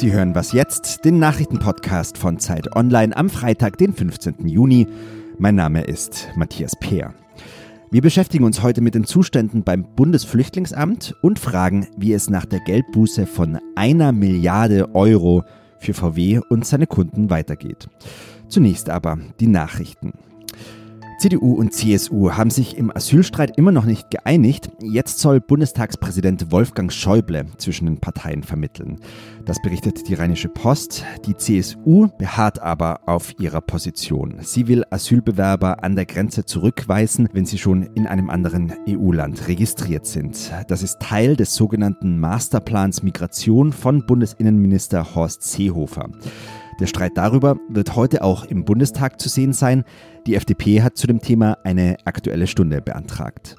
Sie hören was jetzt, den Nachrichtenpodcast von Zeit Online am Freitag, den 15. Juni. Mein Name ist Matthias Peer. Wir beschäftigen uns heute mit den Zuständen beim Bundesflüchtlingsamt und fragen, wie es nach der Geldbuße von einer Milliarde Euro für VW und seine Kunden weitergeht. Zunächst aber die Nachrichten. CDU und CSU haben sich im Asylstreit immer noch nicht geeinigt. Jetzt soll Bundestagspräsident Wolfgang Schäuble zwischen den Parteien vermitteln. Das berichtet die Rheinische Post. Die CSU beharrt aber auf ihrer Position. Sie will Asylbewerber an der Grenze zurückweisen, wenn sie schon in einem anderen EU-Land registriert sind. Das ist Teil des sogenannten Masterplans Migration von Bundesinnenminister Horst Seehofer. Der Streit darüber wird heute auch im Bundestag zu sehen sein. Die FDP hat zu dem Thema eine aktuelle Stunde beantragt.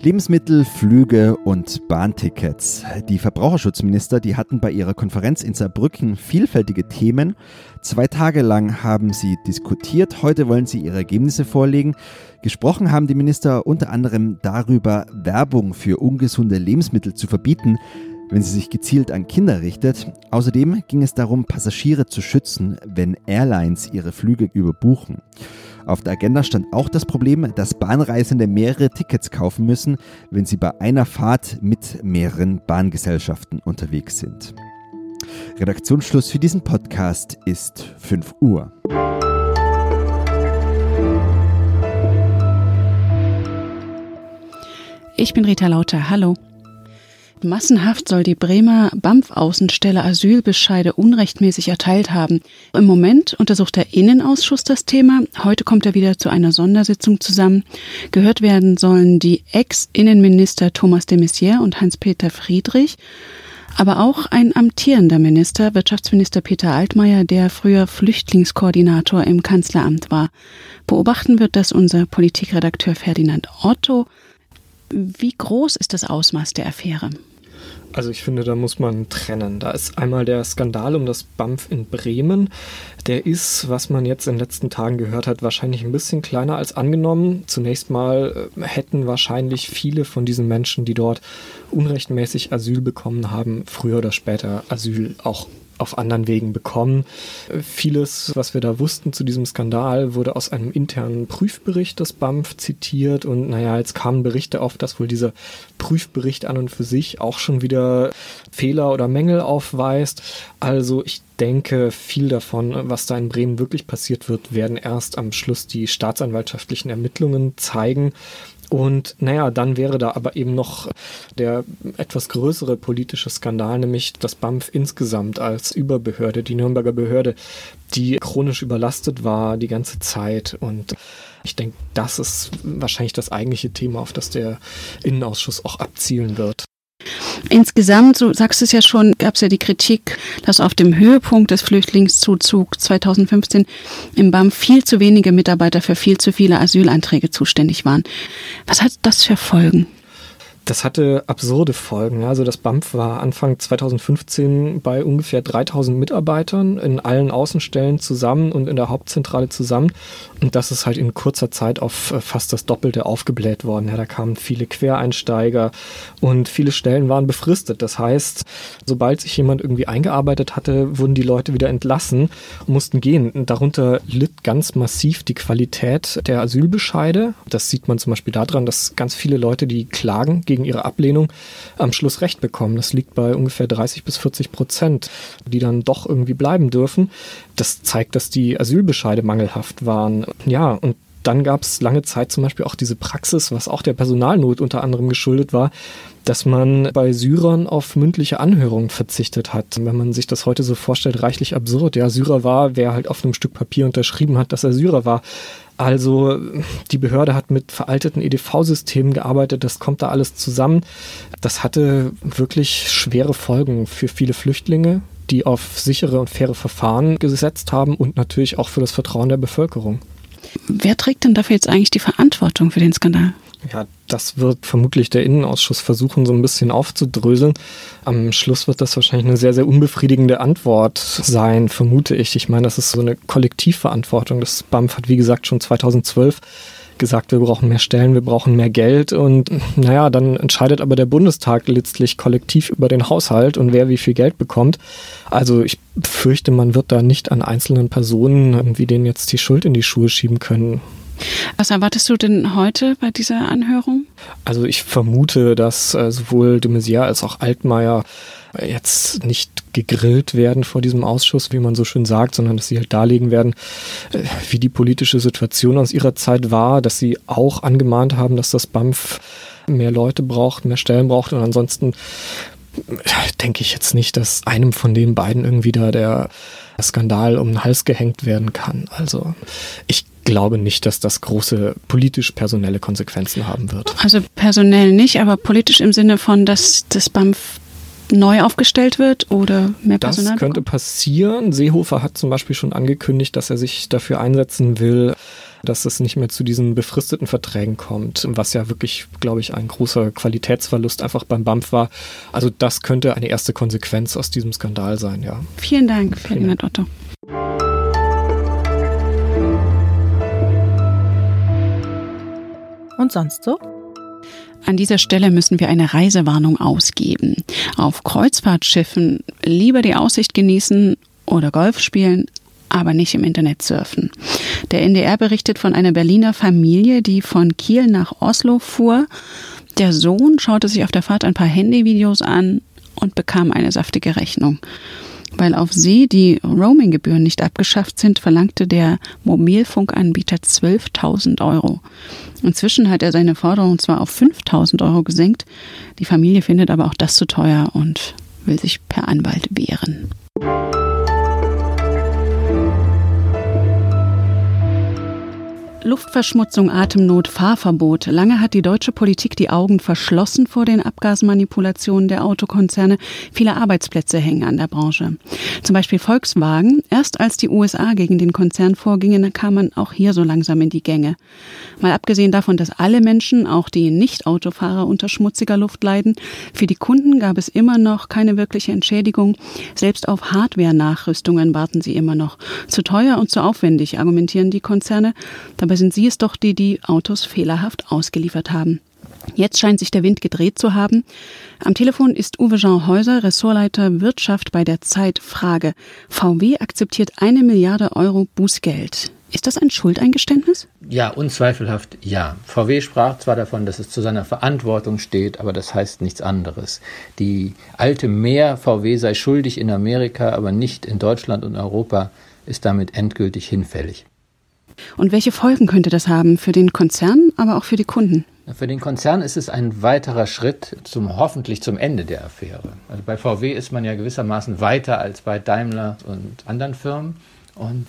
Lebensmittel, Flüge und Bahntickets. Die Verbraucherschutzminister, die hatten bei ihrer Konferenz in Saarbrücken vielfältige Themen. Zwei Tage lang haben sie diskutiert. Heute wollen sie ihre Ergebnisse vorlegen. Gesprochen haben die Minister unter anderem darüber, Werbung für ungesunde Lebensmittel zu verbieten wenn sie sich gezielt an Kinder richtet. Außerdem ging es darum, Passagiere zu schützen, wenn Airlines ihre Flüge überbuchen. Auf der Agenda stand auch das Problem, dass Bahnreisende mehrere Tickets kaufen müssen, wenn sie bei einer Fahrt mit mehreren Bahngesellschaften unterwegs sind. Redaktionsschluss für diesen Podcast ist 5 Uhr. Ich bin Rita Lauter. Hallo. Massenhaft soll die Bremer BAMF-Außenstelle Asylbescheide unrechtmäßig erteilt haben. Im Moment untersucht der Innenausschuss das Thema. Heute kommt er wieder zu einer Sondersitzung zusammen. Gehört werden sollen die Ex-Innenminister Thomas de Maizière und Hans-Peter Friedrich, aber auch ein amtierender Minister, Wirtschaftsminister Peter Altmaier, der früher Flüchtlingskoordinator im Kanzleramt war. Beobachten wird das unser Politikredakteur Ferdinand Otto. Wie groß ist das Ausmaß der Affäre? Also ich finde, da muss man trennen. Da ist einmal der Skandal um das BAMF in Bremen. Der ist, was man jetzt in den letzten Tagen gehört hat, wahrscheinlich ein bisschen kleiner als angenommen. Zunächst mal äh, hätten wahrscheinlich viele von diesen Menschen, die dort unrechtmäßig Asyl bekommen haben, früher oder später Asyl auch auf anderen Wegen bekommen. Vieles, was wir da wussten zu diesem Skandal, wurde aus einem internen Prüfbericht des BAMF zitiert und naja, jetzt kamen Berichte auf, dass wohl dieser Prüfbericht an und für sich auch schon wieder Fehler oder Mängel aufweist. Also ich denke, viel davon, was da in Bremen wirklich passiert wird, werden erst am Schluss die staatsanwaltschaftlichen Ermittlungen zeigen. Und naja, dann wäre da aber eben noch der etwas größere politische Skandal, nämlich das BAMF insgesamt als Überbehörde, die Nürnberger Behörde, die chronisch überlastet war die ganze Zeit. Und ich denke, das ist wahrscheinlich das eigentliche Thema, auf das der Innenausschuss auch abzielen wird. Insgesamt, so sagst du es ja schon, gab es ja die Kritik, dass auf dem Höhepunkt des Flüchtlingszuzugs 2015 im BAM viel zu wenige Mitarbeiter für viel zu viele Asylanträge zuständig waren. Was hat das für Folgen? Das hatte absurde Folgen. Also das BAMF war Anfang 2015 bei ungefähr 3000 Mitarbeitern in allen Außenstellen zusammen und in der Hauptzentrale zusammen. Und das ist halt in kurzer Zeit auf äh, fast das Doppelte aufgebläht worden. Ja, da kamen viele Quereinsteiger und viele Stellen waren befristet. Das heißt, sobald sich jemand irgendwie eingearbeitet hatte, wurden die Leute wieder entlassen und mussten gehen. Darunter litt ganz massiv die Qualität der Asylbescheide. Das sieht man zum Beispiel daran, dass ganz viele Leute, die klagen gegen ihre Ablehnung am Schluss Recht bekommen. Das liegt bei ungefähr 30 bis 40 Prozent, die dann doch irgendwie bleiben dürfen. Das zeigt, dass die Asylbescheide mangelhaft waren. Ja, und dann gab es lange Zeit zum Beispiel auch diese Praxis, was auch der Personalnot unter anderem geschuldet war, dass man bei Syrern auf mündliche Anhörungen verzichtet hat. Wenn man sich das heute so vorstellt, reichlich absurd. Ja, Syrer war, wer halt auf einem Stück Papier unterschrieben hat, dass er Syrer war. Also die Behörde hat mit veralteten EDV-Systemen gearbeitet, das kommt da alles zusammen. Das hatte wirklich schwere Folgen für viele Flüchtlinge, die auf sichere und faire Verfahren gesetzt haben und natürlich auch für das Vertrauen der Bevölkerung. Wer trägt denn dafür jetzt eigentlich die Verantwortung für den Skandal? Ja, das wird vermutlich der Innenausschuss versuchen, so ein bisschen aufzudröseln. Am Schluss wird das wahrscheinlich eine sehr, sehr unbefriedigende Antwort sein, vermute ich. Ich meine, das ist so eine Kollektivverantwortung. Das BAMF hat, wie gesagt, schon 2012 gesagt, wir brauchen mehr Stellen, wir brauchen mehr Geld und naja, dann entscheidet aber der Bundestag letztlich kollektiv über den Haushalt und wer wie viel Geld bekommt. Also ich fürchte, man wird da nicht an einzelnen Personen irgendwie denen jetzt die Schuld in die Schuhe schieben können. Was erwartest du denn heute bei dieser Anhörung? Also ich vermute, dass äh, sowohl de Maizière als auch Altmaier jetzt nicht gegrillt werden vor diesem Ausschuss, wie man so schön sagt, sondern dass sie halt darlegen werden, äh, wie die politische Situation aus ihrer Zeit war, dass sie auch angemahnt haben, dass das BAMF mehr Leute braucht, mehr Stellen braucht und ansonsten äh, denke ich jetzt nicht, dass einem von den beiden irgendwie da der Skandal um den Hals gehängt werden kann. Also ich glaube nicht, dass das große politisch-personelle Konsequenzen haben wird. Also personell nicht, aber politisch im Sinne von, dass das BAMF neu aufgestellt wird oder mehr Personal? Das könnte bekommt? passieren. Seehofer hat zum Beispiel schon angekündigt, dass er sich dafür einsetzen will, dass es nicht mehr zu diesen befristeten Verträgen kommt, was ja wirklich, glaube ich, ein großer Qualitätsverlust einfach beim BAMF war. Also das könnte eine erste Konsequenz aus diesem Skandal sein, ja. Vielen Dank, Ferdinand Otto. Und sonst so? An dieser Stelle müssen wir eine Reisewarnung ausgeben. Auf Kreuzfahrtschiffen lieber die Aussicht genießen oder Golf spielen, aber nicht im Internet surfen. Der NDR berichtet von einer Berliner Familie, die von Kiel nach Oslo fuhr. Der Sohn schaute sich auf der Fahrt ein paar Handyvideos an und bekam eine saftige Rechnung. Weil auf See die Roaminggebühren nicht abgeschafft sind, verlangte der Mobilfunkanbieter 12.000 Euro. Inzwischen hat er seine Forderung zwar auf 5.000 Euro gesenkt, die Familie findet aber auch das zu teuer und will sich per Anwalt wehren. Luftverschmutzung, Atemnot, Fahrverbot. Lange hat die deutsche Politik die Augen verschlossen vor den Abgasmanipulationen der Autokonzerne. Viele Arbeitsplätze hängen an der Branche. Zum Beispiel Volkswagen. Erst als die USA gegen den Konzern vorgingen, kam man auch hier so langsam in die Gänge. Mal abgesehen davon, dass alle Menschen, auch die Nicht-Autofahrer, unter schmutziger Luft leiden, für die Kunden gab es immer noch keine wirkliche Entschädigung. Selbst auf Hardware-Nachrüstungen warten sie immer noch. Zu teuer und zu aufwendig, argumentieren die Konzerne. Dabei Dabei sind sie es doch, die die Autos fehlerhaft ausgeliefert haben. Jetzt scheint sich der Wind gedreht zu haben. Am Telefon ist Uwe Jean Häuser, Ressortleiter Wirtschaft bei der Zeit. Frage. VW akzeptiert eine Milliarde Euro Bußgeld. Ist das ein Schuldeingeständnis? Ja, unzweifelhaft ja. VW sprach zwar davon, dass es zu seiner Verantwortung steht, aber das heißt nichts anderes. Die alte Mehr VW sei schuldig in Amerika, aber nicht in Deutschland und Europa, ist damit endgültig hinfällig. Und welche Folgen könnte das haben für den Konzern, aber auch für die Kunden? Für den Konzern ist es ein weiterer Schritt zum hoffentlich zum Ende der Affäre. Also bei VW ist man ja gewissermaßen weiter als bei Daimler und anderen Firmen. Und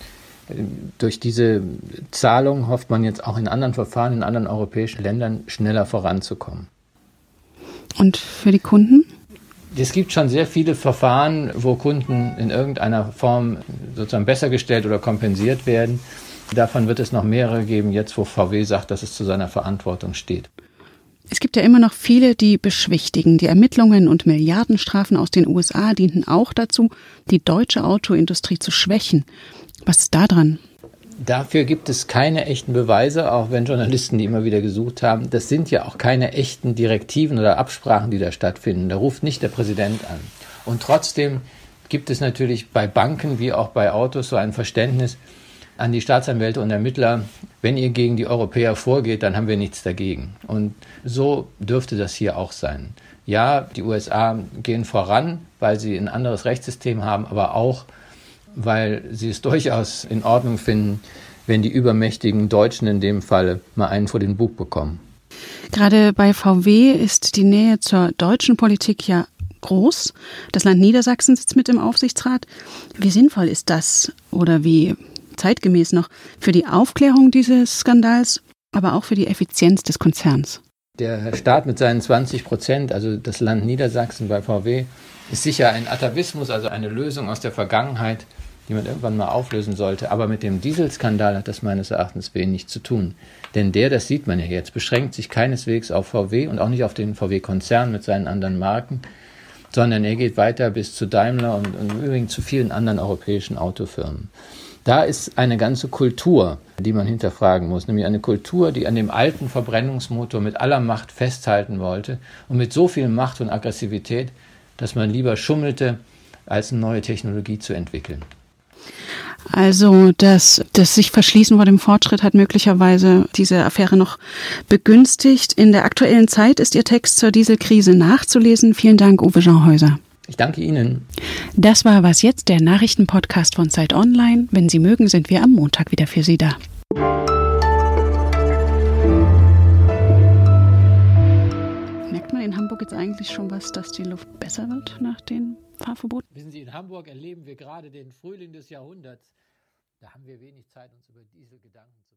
äh, durch diese Zahlung hofft man jetzt auch in anderen Verfahren, in anderen europäischen Ländern schneller voranzukommen. Und für die Kunden? Es gibt schon sehr viele Verfahren, wo Kunden in irgendeiner Form sozusagen besser gestellt oder kompensiert werden. Davon wird es noch mehrere geben, jetzt wo VW sagt, dass es zu seiner Verantwortung steht. Es gibt ja immer noch viele, die beschwichtigen. Die Ermittlungen und Milliardenstrafen aus den USA dienten auch dazu, die deutsche Autoindustrie zu schwächen. Was ist da dran? Dafür gibt es keine echten Beweise, auch wenn Journalisten die immer wieder gesucht haben. Das sind ja auch keine echten Direktiven oder Absprachen, die da stattfinden. Da ruft nicht der Präsident an. Und trotzdem gibt es natürlich bei Banken wie auch bei Autos so ein Verständnis, an die Staatsanwälte und Ermittler, wenn ihr gegen die Europäer vorgeht, dann haben wir nichts dagegen. Und so dürfte das hier auch sein. Ja, die USA gehen voran, weil sie ein anderes Rechtssystem haben, aber auch, weil sie es durchaus in Ordnung finden, wenn die übermächtigen Deutschen in dem Fall mal einen vor den Bug bekommen. Gerade bei VW ist die Nähe zur deutschen Politik ja groß. Das Land Niedersachsen sitzt mit im Aufsichtsrat. Wie sinnvoll ist das oder wie zeitgemäß noch für die Aufklärung dieses Skandals, aber auch für die Effizienz des Konzerns. Der Staat mit seinen 20 Prozent, also das Land Niedersachsen bei VW, ist sicher ein Atavismus, also eine Lösung aus der Vergangenheit, die man irgendwann mal auflösen sollte. Aber mit dem Dieselskandal hat das meines Erachtens wenig zu tun. Denn der, das sieht man ja jetzt, beschränkt sich keineswegs auf VW und auch nicht auf den VW-Konzern mit seinen anderen Marken, sondern er geht weiter bis zu Daimler und, und übrigens zu vielen anderen europäischen Autofirmen. Da ist eine ganze Kultur, die man hinterfragen muss, nämlich eine Kultur, die an dem alten Verbrennungsmotor mit aller Macht festhalten wollte und mit so viel Macht und Aggressivität, dass man lieber schummelte, als eine neue Technologie zu entwickeln. Also das, das sich verschließen vor dem Fortschritt hat möglicherweise diese Affäre noch begünstigt. In der aktuellen Zeit ist Ihr Text zur Dieselkrise nachzulesen. Vielen Dank, Uwe Jean Häuser. Ich danke Ihnen. Das war was jetzt, der Nachrichtenpodcast von Zeit Online. Wenn Sie mögen, sind wir am Montag wieder für Sie da. Merkt man in Hamburg jetzt eigentlich schon was, dass die Luft besser wird nach den Fahrverboten? Wissen Sie, in Hamburg erleben wir gerade den Frühling des Jahrhunderts. Da haben wir wenig Zeit, uns über diese Gedanken zu